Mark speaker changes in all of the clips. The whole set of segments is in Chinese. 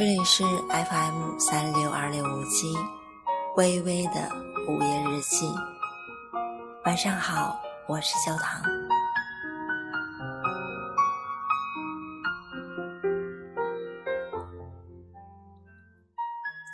Speaker 1: 这里是 FM 三六二六五七，微微的午夜日记。晚上好，我是焦糖。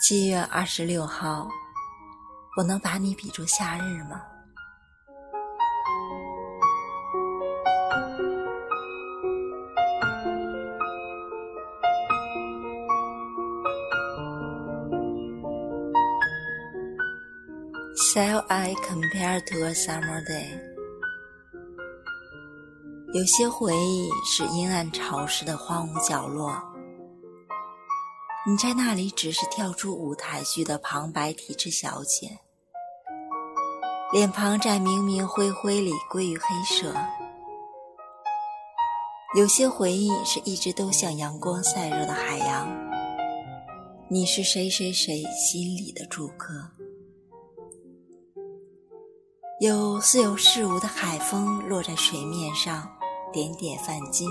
Speaker 1: 七月二十六号，我能把你比作夏日吗？Shall I compare to a summer day？有些回忆是阴暗潮湿的荒芜角落，你在那里只是跳出舞台剧的旁白体质小姐，脸庞在明明灰灰里归于黑色。有些回忆是一直都像阳光晒热的海洋，你是谁谁谁心里的住客。有似有似无的海风落在水面上，点点泛金。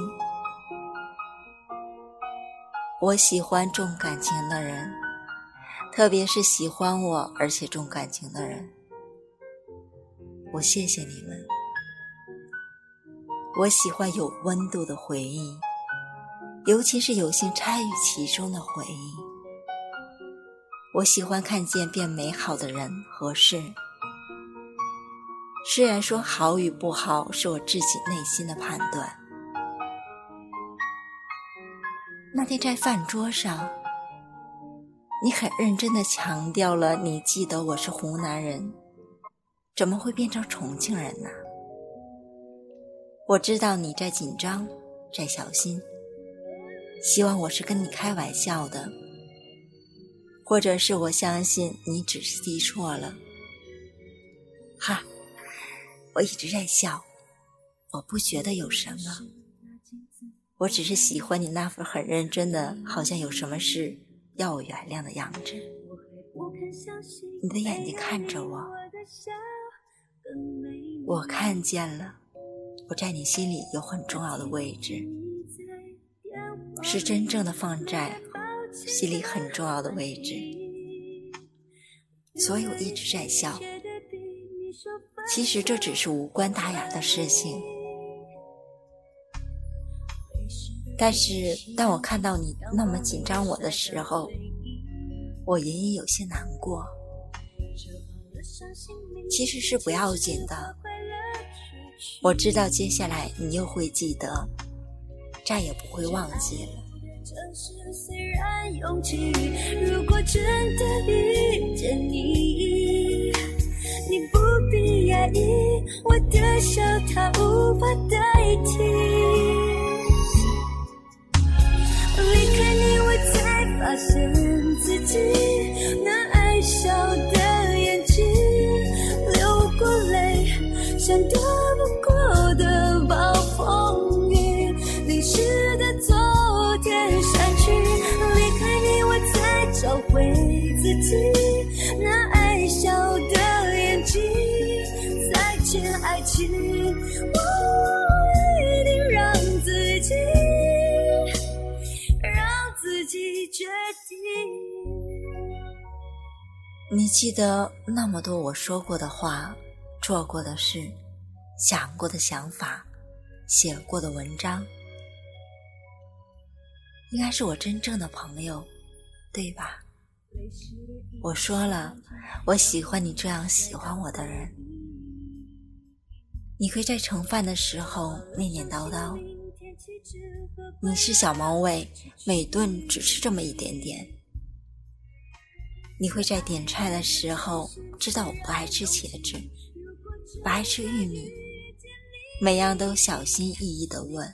Speaker 1: 我喜欢重感情的人，特别是喜欢我而且重感情的人。我谢谢你们。我喜欢有温度的回忆，尤其是有幸参与其中的回忆。我喜欢看见变美好的人和事。虽然说好与不好是我自己内心的判断。那天在饭桌上，你很认真的强调了，你记得我是湖南人，怎么会变成重庆人呢？我知道你在紧张，在小心，希望我是跟你开玩笑的，或者是我相信你只是记错了。哈。我一直在笑，我不觉得有什么，我只是喜欢你那份很认真的，好像有什么事要我原谅的样子。你的眼睛看着我，我看见了，我在你心里有很重要的位置，是真正的放在心里很重要的位置，所以我一直在笑。其实这只是无关大雅的事情，但是当我看到你那么紧张我的时候，我隐隐有些难过。其实是不要紧的，我知道接下来你又会记得，再也不会忘记了。我的笑它无法代替。离开你，我才发现自己你记得那么多我说过的话、做过的事、想过的想法、写过的文章，应该是我真正的朋友，对吧？我说了，我喜欢你这样喜欢我的人。你会在盛饭的时候念念叨叨，你是小猫胃，每顿只吃这么一点点。你会在点菜的时候知道我不爱吃茄子，不爱吃玉米，每样都小心翼翼地问。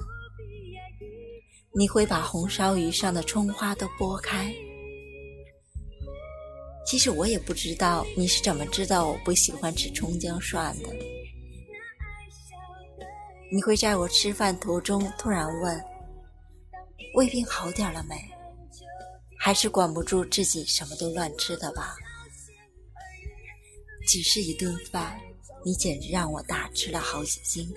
Speaker 1: 你会把红烧鱼上的葱花都剥开。其实我也不知道你是怎么知道我不喜欢吃葱姜蒜的。你会在我吃饭途中突然问：“胃病好点了没？”还是管不住自己什么都乱吃的吧。只是一顿饭，你简直让我大吃了好几斤。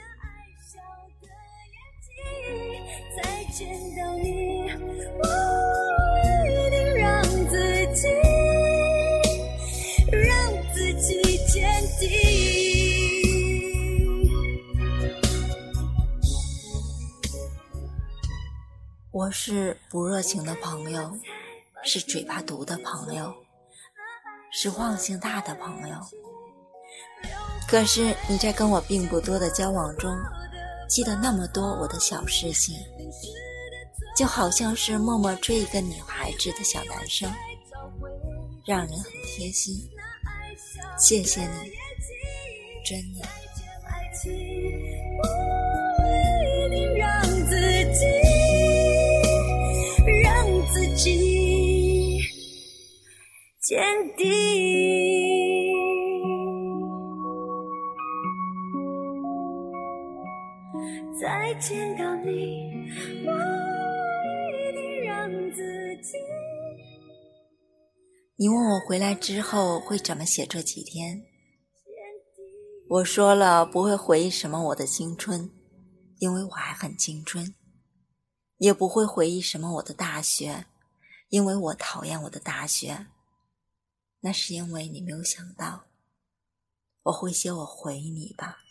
Speaker 1: 我
Speaker 2: 是不热情的朋友。是嘴巴毒的朋友，是忘性大的朋友。可是你在跟我并不多的交往中，记得那么多我的小事情，就好像是默默追一个女孩子的小男生，让人很贴心。谢谢你，真的。见到你，我一定让自己。你问我回来之后会怎么写这几天？我说了不会回忆什么我的青春，因为我还很青春；也不会回忆什么我的大学，因为我讨厌我的大学。那是因为你没有想到，我会写我回忆你吧。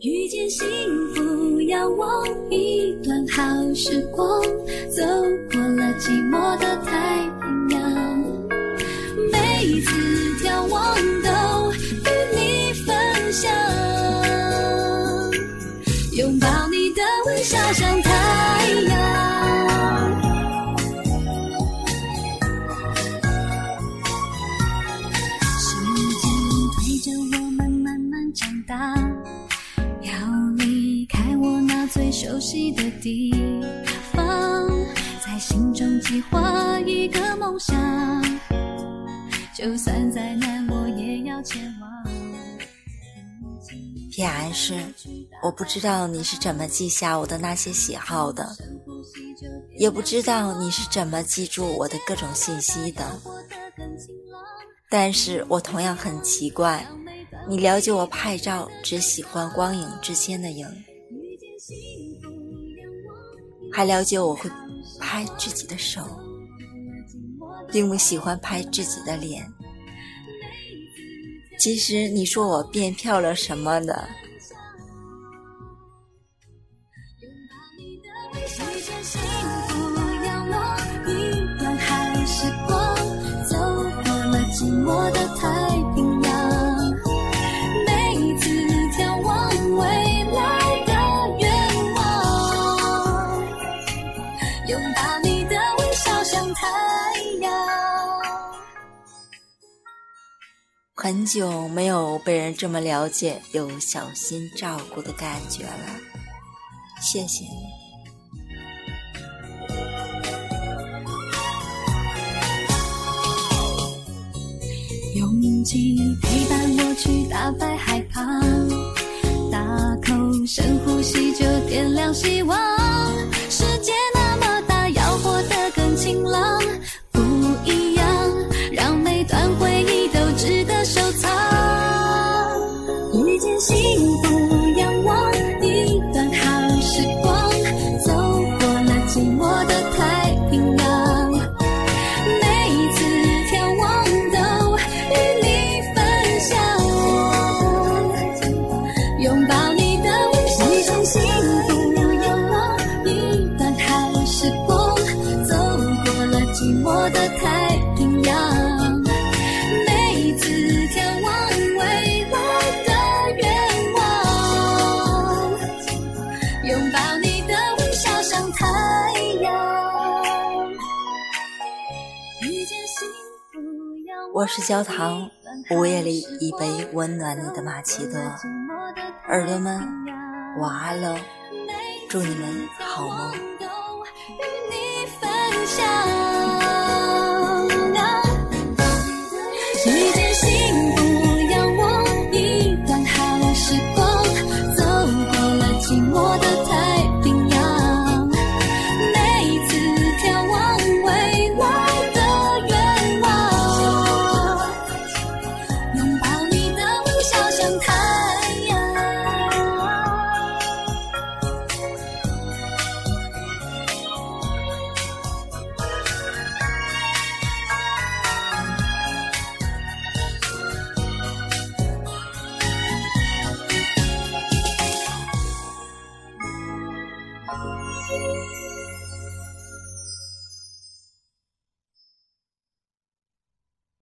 Speaker 2: 遇见幸福，仰望一段好时光，走过了寂寞的太平洋。每一次眺望都与你分享，拥抱你的微笑像心中计划一个梦想，就算再难，我也要前往。P.S. 我不知道你是怎么记下我的那些喜好的，也不知道你是怎么记住我的各种信息的，但是我同样很奇怪，你了解我拍照只喜欢光影之间的影。还了解我会拍自己的手，并不喜欢拍自己的脸。其实你说我变漂亮什么的。拥抱你的微笑像太阳很久没有被人这么了解又小心照顾的感觉了，谢谢你。用尽陪伴我去打败害怕，大口深呼吸就点亮希望。世界寂寞的太平洋每一次眺望未来的愿望拥抱你的微笑像太阳。遇见幸福要我是焦糖午夜里一杯温暖你的马奇朵耳朵们晚安喽祝你们好梦。与你分享